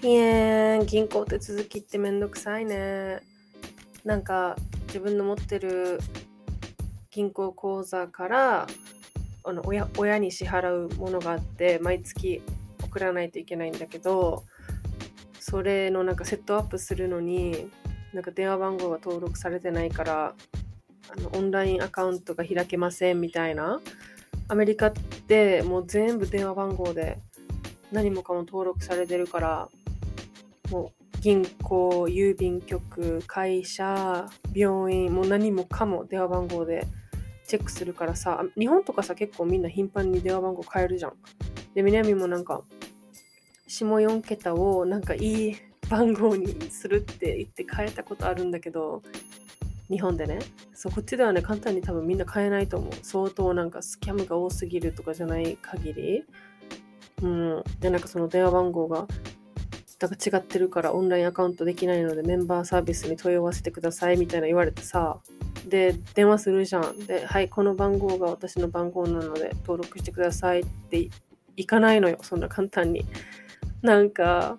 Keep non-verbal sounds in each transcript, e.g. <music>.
ピエーン銀行手続きってめんどくさいね。なんか自分の持ってる銀行口座からあの親親に支払うものがあって毎月送らないといけないんだけどそれのなんかセットアップするのになんか電話番号が登録されてないからあのオンラインアカウントが開けませんみたいなアメリカってもう全部電話番号で何もかも登録されてるからもう銀行、郵便局、会社、病院、もう何もかも電話番号でチェックするからさ、日本とかさ、結構みんな頻繁に電話番号変えるじゃん。で、南もなんか、下4桁をなんかいい番号にするって言って変えたことあるんだけど、日本でね。そう、こっちではね、簡単に多分みんな変えないと思う。相当なんかスキャムが多すぎるとかじゃない限り。うん。で、なんかその電話番号がだから違ってるからオンラインアカウントできないのでメンバーサービスに問い合わせてくださいみたいな言われてさで電話するじゃん。ではいこの番号が私の番号なので登録してくださいっていかないのよそんな簡単に。なんか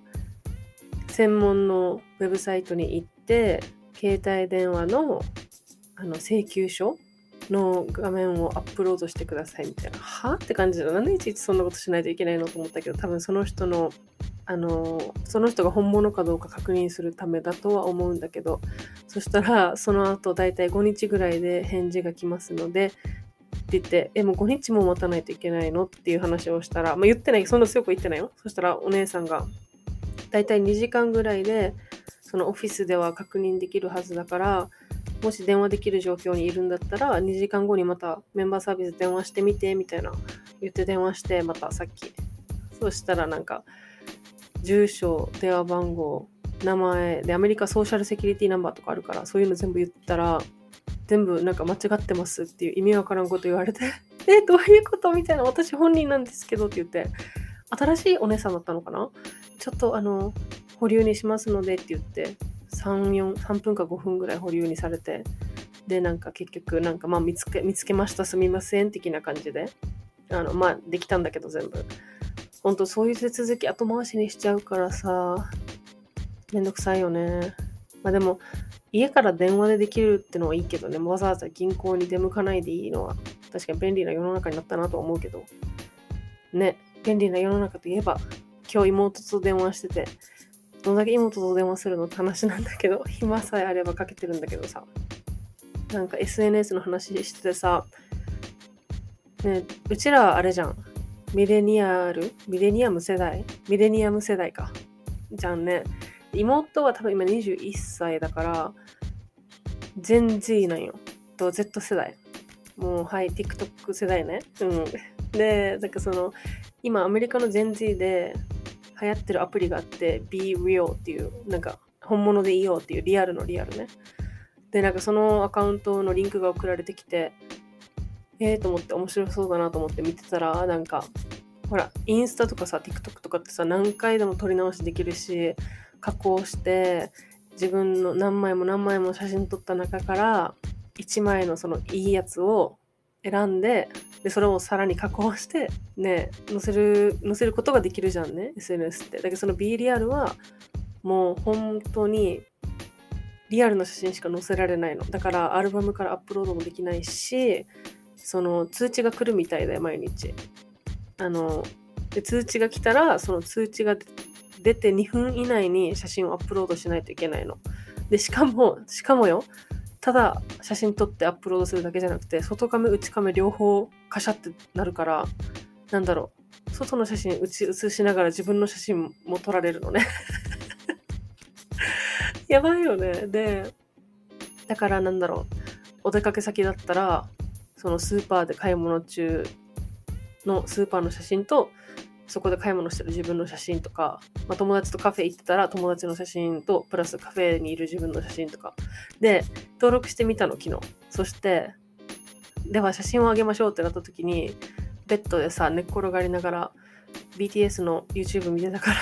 専門のウェブサイトに行って携帯電話のあの請求書の画面をアップロードしてくださいみたいな。は？って感じでなんでいちいちそんなことしないといけないの？と思ったけど多分その人のあのその人が本物かどうか確認するためだとは思うんだけどそしたらその後だいたい5日ぐらいで返事が来ますのでって言ってえもう5日も待たないといけないの？っていう話をしたら、まあ、言ってないそんな強く言ってないよ。そしたらお姉さんがだいたい2時間ぐらいでそのオフィスでは確認できるはずだからもし電話できる状況にいるんだったら2時間後にまたメンバーサービス電話してみてみたいな言って電話してまたさっき。そしたらなんか住所、電話番号、名前でアメリカソーシャルセキュリティナンバーとかあるからそういうの全部言ったら全部なんか間違ってますっていう意味わからんこと言われて <laughs> えどういうことみたいな私本人なんですけどって言って新しいお姉さんだったのかな？ちょっとあの保留にしますのでって言って3、4、3分か5分ぐらい保留にされてでなんか結局なんかまあ見つけ見つけましたすみません的な感じであのまあできたんだけど全部。ほんとそういう手続き後回しにしちゃうからさ、めんどくさいよね。まあでも、家から電話でできるってのはいいけどね、わざわざ銀行に出向かないでいいのは、確かに便利な世の中になったなと思うけど、ね、便利な世の中といえば、今日妹と電話してて、どんだけ妹と電話するのって話なんだけど、<laughs> 暇さえあればかけてるんだけどさ、なんか SNS の話しててさ、ね、うちらあれじゃん。ミレニアル？ミレニアム世代？ミレニアム世代か。じゃんね。妹は多分今21歳だから、全 Z なんよ。と Z 世代。もう、はい、TikTok 世代ね。うん。で、なんかその、今アメリカの Gen Z で流行ってるアプリがあって、Be Real っていう、なんか本物でいいよっていうリアルのリアルね。で、なんかそのアカウントのリンクが送られてきて、ええー、と思って面白そうだなと思って見てたら、なんか、ほら、インスタとかさ、TikTok とかってさ、何回でも撮り直しできるし、加工して、自分の何枚も何枚も写真撮った中から、1枚のそのいいやつを選んで、で、それをさらに加工して、ね、載せる、載せることができるじゃんね、SNS って。だけどその B リアルは、もう本当にリアルな写真しか載せられないの。だからアルバムからアップロードもできないし、その通知が来るみたいで毎日。あので通知が来たらその通知が出て2分以内に写真をアップロードしないといけないの。でしかもしかもよただ写真撮ってアップロードするだけじゃなくて外カメ内カメ両方カシャってなるからなんだろう。外の写真写しながら自分の写真も撮られるのね。<laughs> やばいよね。でだからなんだろう。お出かけ先だったらそのスーパーで買い物中のスーパーの写真とそこで買い物してる自分の写真とか、まあ、友達とカフェ行ってたら友達の写真とプラスカフェにいる自分の写真とか。で登録してみたの昨日。そしてでは写真をあげましょうってなった時にベッドでさ寝っ転がりながら BTS の YouTube 見てたから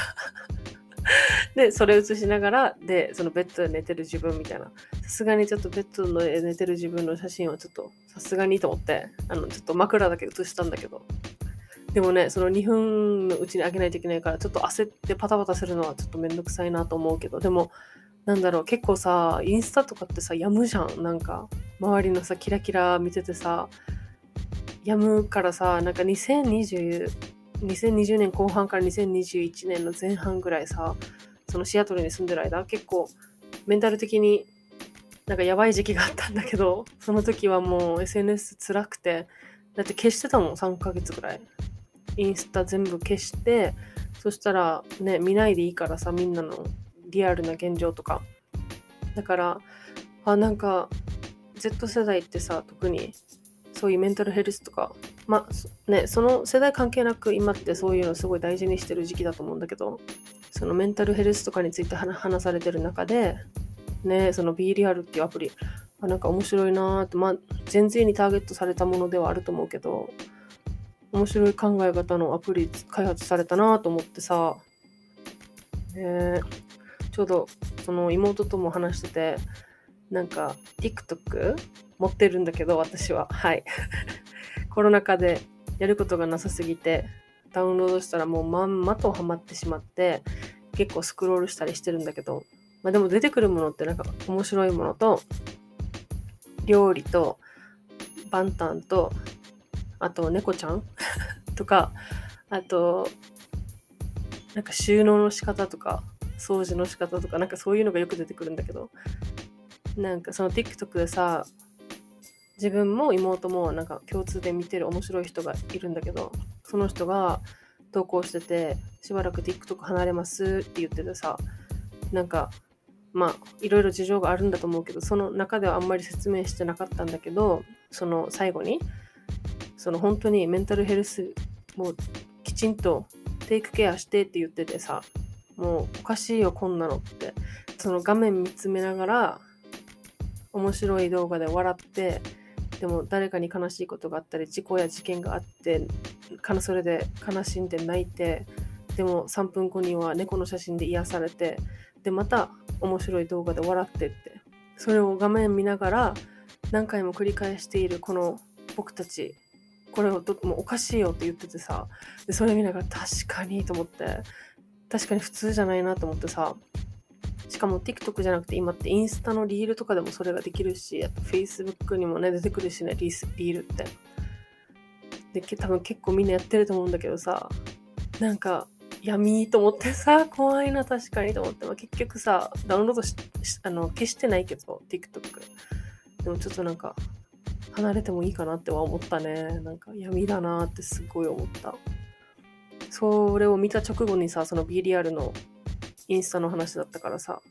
<laughs> でそれ写しながらでそのベッドで寝てる自分みたいな。さすがにちょっとベッドで寝てる自分の写真はちょっとさすがにと思ってあのちょっと枕だけ写したんだけど。でもね、その2分のうちにあげないといけないから、ちょっと焦ってパタパタするのはちょっとめんどくさいなと思うけど、でも、なんだろう、結構さ、インスタとかってさ、やむじゃん。なんか、周りのさ、キラキラ見ててさ、やむからさ、なんか2020、2020年後半から2021年の前半ぐらいさ、そのシアトルに住んでる間、結構メンタル的になんかやばい時期があったんだけど、その時はもう SNS 辛くて、だって消してたもん、3ヶ月ぐらい。インスタ全部消してそしたらね見ないでいいからさみんなのリアルな現状とかだからあなんか Z 世代ってさ特にそういうメンタルヘルスとかまあねその世代関係なく今ってそういうのすごい大事にしてる時期だと思うんだけどそのメンタルヘルスとかについて話されてる中でねその B リアルっていうアプリあなんか面白いなーってまあ全然にターゲットされたものではあると思うけど面白い考え方のアプリ開発されたなと思ってさ、えちょうどその妹とも話しててなんか TikTok 持ってるんだけど私は。はい。コロナ禍でやることがなさすぎてダウンロードしたらもうまんまとハマってしまって結構スクロールしたりしてるんだけど、まあ、でも出てくるものってなんか面白いものと料理とバンタンとあと猫ちゃん？<laughs> とか、あと、なんか収納の仕方とか、掃除の仕方とか、なんかそういうのがよく出てくるんだけど、なんかその TikTok でさ、自分も妹もなんか共通で見てる面白い人がいるんだけど、その人が投稿してて、しばらく TikTok 離れますって言っててさ、なんか、まあ、いろいろ事情があるんだと思うけど、その中ではあんまり説明してなかったんだけど、その最後に、その本当にメンタルヘルスもうきちんとテイクケアしてって言っててさもうおかしいよこんなのってその画面見つめながら面白い動画で笑ってでも誰かに悲しいことがあったり事故や事件があってそれで悲しんで泣いてでも3分後には猫の写真で癒されてでまた面白い動画で笑ってってそれを画面見ながら何回も繰り返しているこの僕たちこれをともうおかしいよって言っててさでそれ見ながら確かにと思って確かに普通じゃないなと思ってさしかも TikTok じゃなくて今ってインスタのリールとかでもそれができるしあと Facebook にもね出てくるしねリースリールってで多分結構みんなやってると思うんだけどさなんか闇と思ってさ <laughs> 怖いな確かにと思って、まあ、結局さダウンロードしあの消してないけど TikTok でもちょっとなんか離れてもいいかなっては思ったね。なんか闇だなってすごい思った。それを見た直後にさ、その B リアルのインスタの話だったからさ、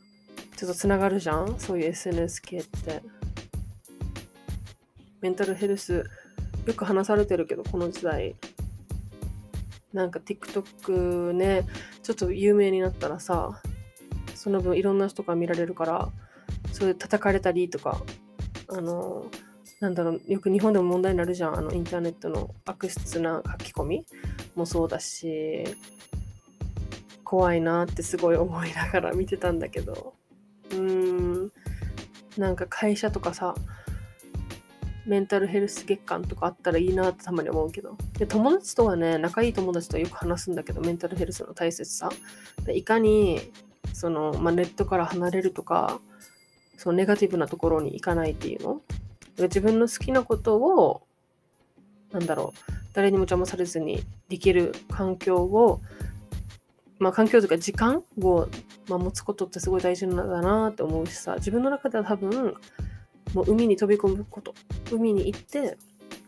ちょっとつながるじゃん？そういう SNS 系って。メンタルヘルス、よく話されてるけど、この時代。なんか TikTok ね、ちょっと有名になったらさ、その分いろんな人が見られるから、そういう叩かれたりとか、あの、なんだろう、よく日本でも問題になるじゃん。あの、インターネットの悪質な書き込みもそうだし、怖いなってすごい思いながら見てたんだけど、うーん、なんか会社とかさ、メンタルヘルス月間とかあったらいいなってたまに思うけど。で、友達とはね、仲いい友達とよく話すんだけど、メンタルヘルスの大切さ。でいかに、その、まあ、ネットから離れるとか、そのネガティブなところに行かないっていうの？自分の好きなことをなんだろう誰にも邪魔されずにできる環境をまあ環境というか時間を、持つことってすごい大事なんだなって思うしさ自分の中では多分もう海に飛び込むこと海に行って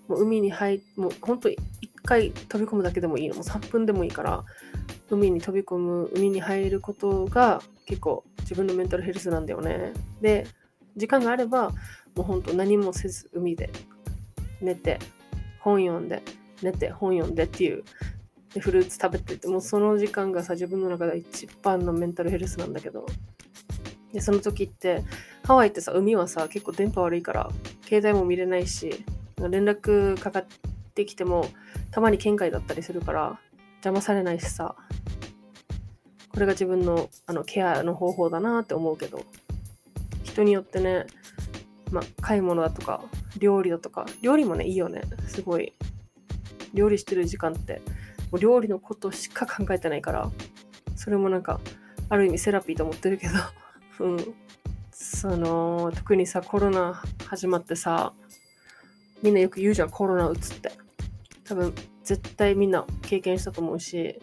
もう海に入もう本当一回飛び込むだけでもいいの。もう3分でもいいから海に飛び込む海に入ることが結構自分のメンタルヘルスなんだよね。で時間があればもう本当何もせず海で寝て本読んで寝て本読んでっていうでフルーツ食べててもうその時間がさ自分の中で一番のメンタルヘルスなんだけど。でその時ってハワイってさ海はさ結構電波悪いから携帯も見れないし連絡かかってきてもたまに県外だったりするから邪魔されないしさ。これが自分のあのケアの方法だなって思うけど。人によってね、ま、買い物だとか料理だとか料理もねいいよね。すごい。料理してる時間ってう料理のことしか考えてないからそれもなんかある意味セラピーと思ってるけど <laughs> うん。その特にさコロナ始まってさみんなよく言うじゃんコロナうつって。多分絶対みんな経験したと思うし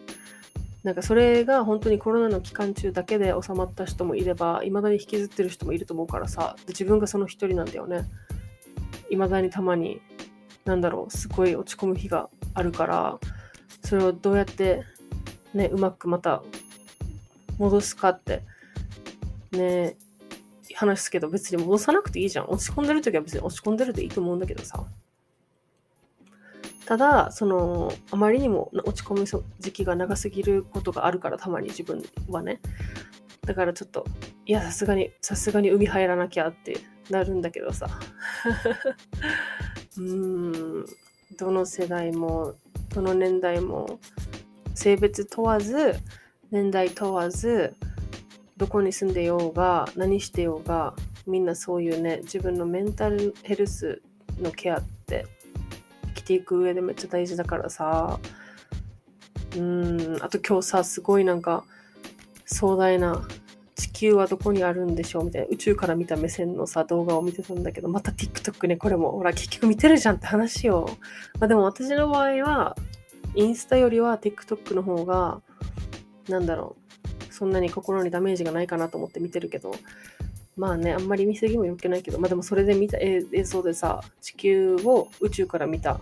なんかそれが本当にコロナの期間中だけで収まった人もいればいまだに引きずってる人もいると思うからさ自分がその一人なんだよね。いまだにたまになんだろうすごい落ち込む日があるからそれをどうやってねうまくまた戻すかってね話すけど別に戻さなくていいじゃん。落ち込んでる時は別に落ち込んでるでいいと思うんだけどさ。ただそのあまりにも落ち込む時期が長すぎることがあるからたまに自分はね。だからちょっといやさすがにさすがに海入らなきゃってなるんだけどさ。<laughs> うーん。どの世代もどの年代も性別問わず年代問わずどこに住んでようが何してようがみんなそういうね自分のメンタルヘルスのケアって生きていく上でめっちゃ大事だからさ。うんあと今日さすごいなんか壮大な球はどこにあるんでしょうみたいな宇宙から見た目線のさ動画を見てたんだけどまた TikTok ねこれもほら結局見てるじゃんって話よ。まあでも私の場合はインスタよりは TikTok の方がなんだろうそんなに心にダメージがないかなと思って見てるけどまあね、あんまり見すぎもよけないけど、まあでもそれで見た映像でさ、地球を宇宙から見たっ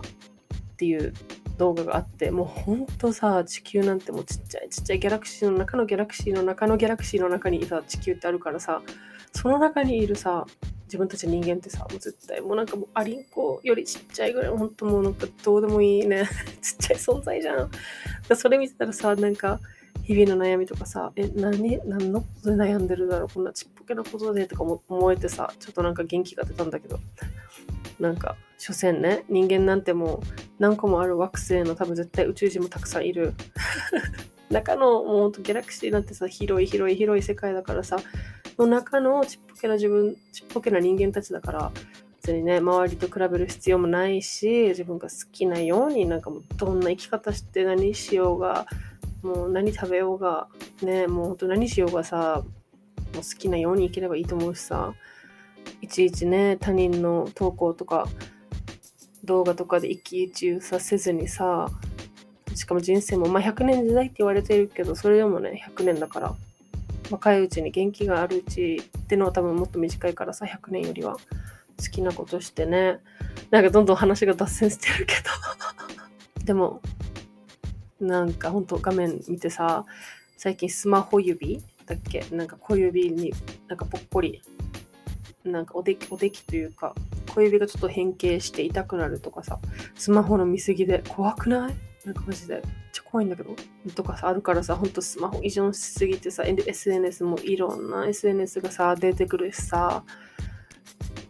ていう動画があって、もうほんとさ、地球なんてもうちっちゃいちっちゃいギャラクシーの中のギャラクシーの中のギャラクシーの中にいた地球ってあるからさ、その中にいるさ、自分たち人間ってさ、もう絶対もうなんかもうアリンコよりちっちゃいぐらい、ほんともうなんかどうでもいいね、<laughs> ちっちゃい存在じゃん。それ見てたらさ、なんか、日々の悩みとかさ、え、何、何のことで悩んでるだろうこんなちっぽけなことでとかも思えてさ、ちょっとなんか元気が出たんだけど、なんか、所詮ね、人間なんてもう何個もある惑星の多分絶対宇宙人もたくさんいる。<laughs> 中のもうほんとギャラクシーなんてさ、広い広い広い世界だからさ、の中のちっぽけな自分、ちっぽけな人間たちだから、別にね、周りと比べる必要もないし、自分が好きなようになんかもうどんな生き方して何しようが、もう何食べようが、ね、もうほんと何しようがさ、もう好きなように生きればいいと思うしさ、いちいちね、他人の投稿とか、動画とかで一喜一憂させずにさ、しかも人生も、まあ100年時代って言われてるけど、それでもね、100年だから、若いうちに元気があるうちってのは多分もっと短いからさ、100年よりは好きなことしてね、なんかどんどん話が脱線してるけど。<laughs> でも、なんかほんと画面見てさ、最近スマホ指だっけ？なんか小指になんかぽっこり、なんかおで、おできというか、小指がちょっと変形して痛くなるとかさ、スマホの見過ぎで怖くない？なんかマジで。めっちゃ怖いんだけど。とかさ、あるからさ、ほんとスマホ依存しすぎてさ、SNS もいろんな SNS がさ、出てくるしさ。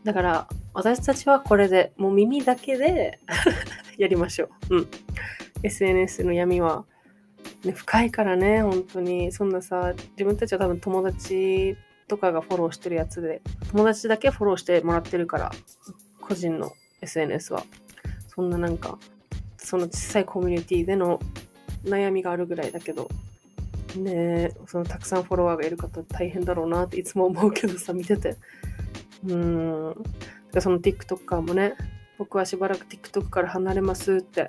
だから、私たちはこれで、もう耳だけで <laughs> やりましょう。うん。SNS の闇は、ね、深いからね、本当に。そんなさ、自分たちは多分友達とかがフォローしてるやつで、友達だけフォローしてもらってるから、個人の SNS は。そんななんか、その小さいコミュニティでの悩みがあるぐらいだけど、ねそのたくさんフォロワーがいる方大変だろうなっていつも思うけどさ、見てて。うーん。その TikToker もね、僕はしばらく TikTok から離れますって。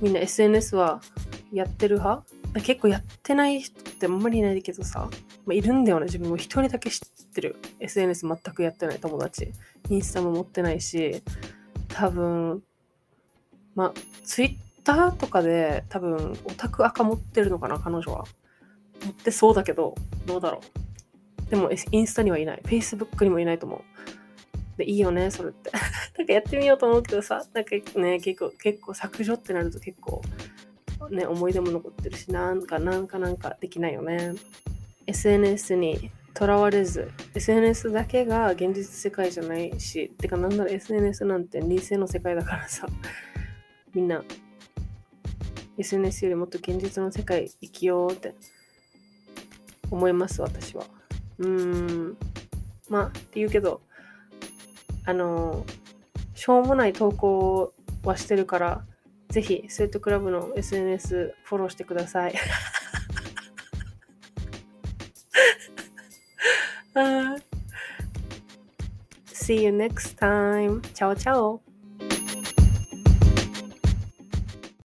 みんな SNS はやってる派？結構やってない人ってあんまりいないけどさ、まあ、いるんだよね。自分も一人だけ知ってる。SNS 全くやってない友達。インスタも持ってないし、多分、まあ、Twitter とかで多分オタク赤持ってるのかな、彼女は。持ってそうだけど、どうだろう。でも、インスタにはいない。Facebook にもいないと思う。で、いいよね、それって。<laughs> なんかやってみようと思うけどさ、なんかね、結構、結構削除ってなると結構、ね、思い出も残ってるし、なんか、なんか、なんかできないよね。SNS にとらわれず、SNS だけが現実世界じゃないし、てか、なんなら SNS なんて理性の世界だからさ、<laughs> みんな、SNS よりもっと現実の世界生きようって思います、私は。うーん。まあ、って言うけど、あの、しょうもない投稿はしてるから、ぜひ、スウェットクラブの SNS フォローしてください。<laughs> See you next time. チャオチャオ。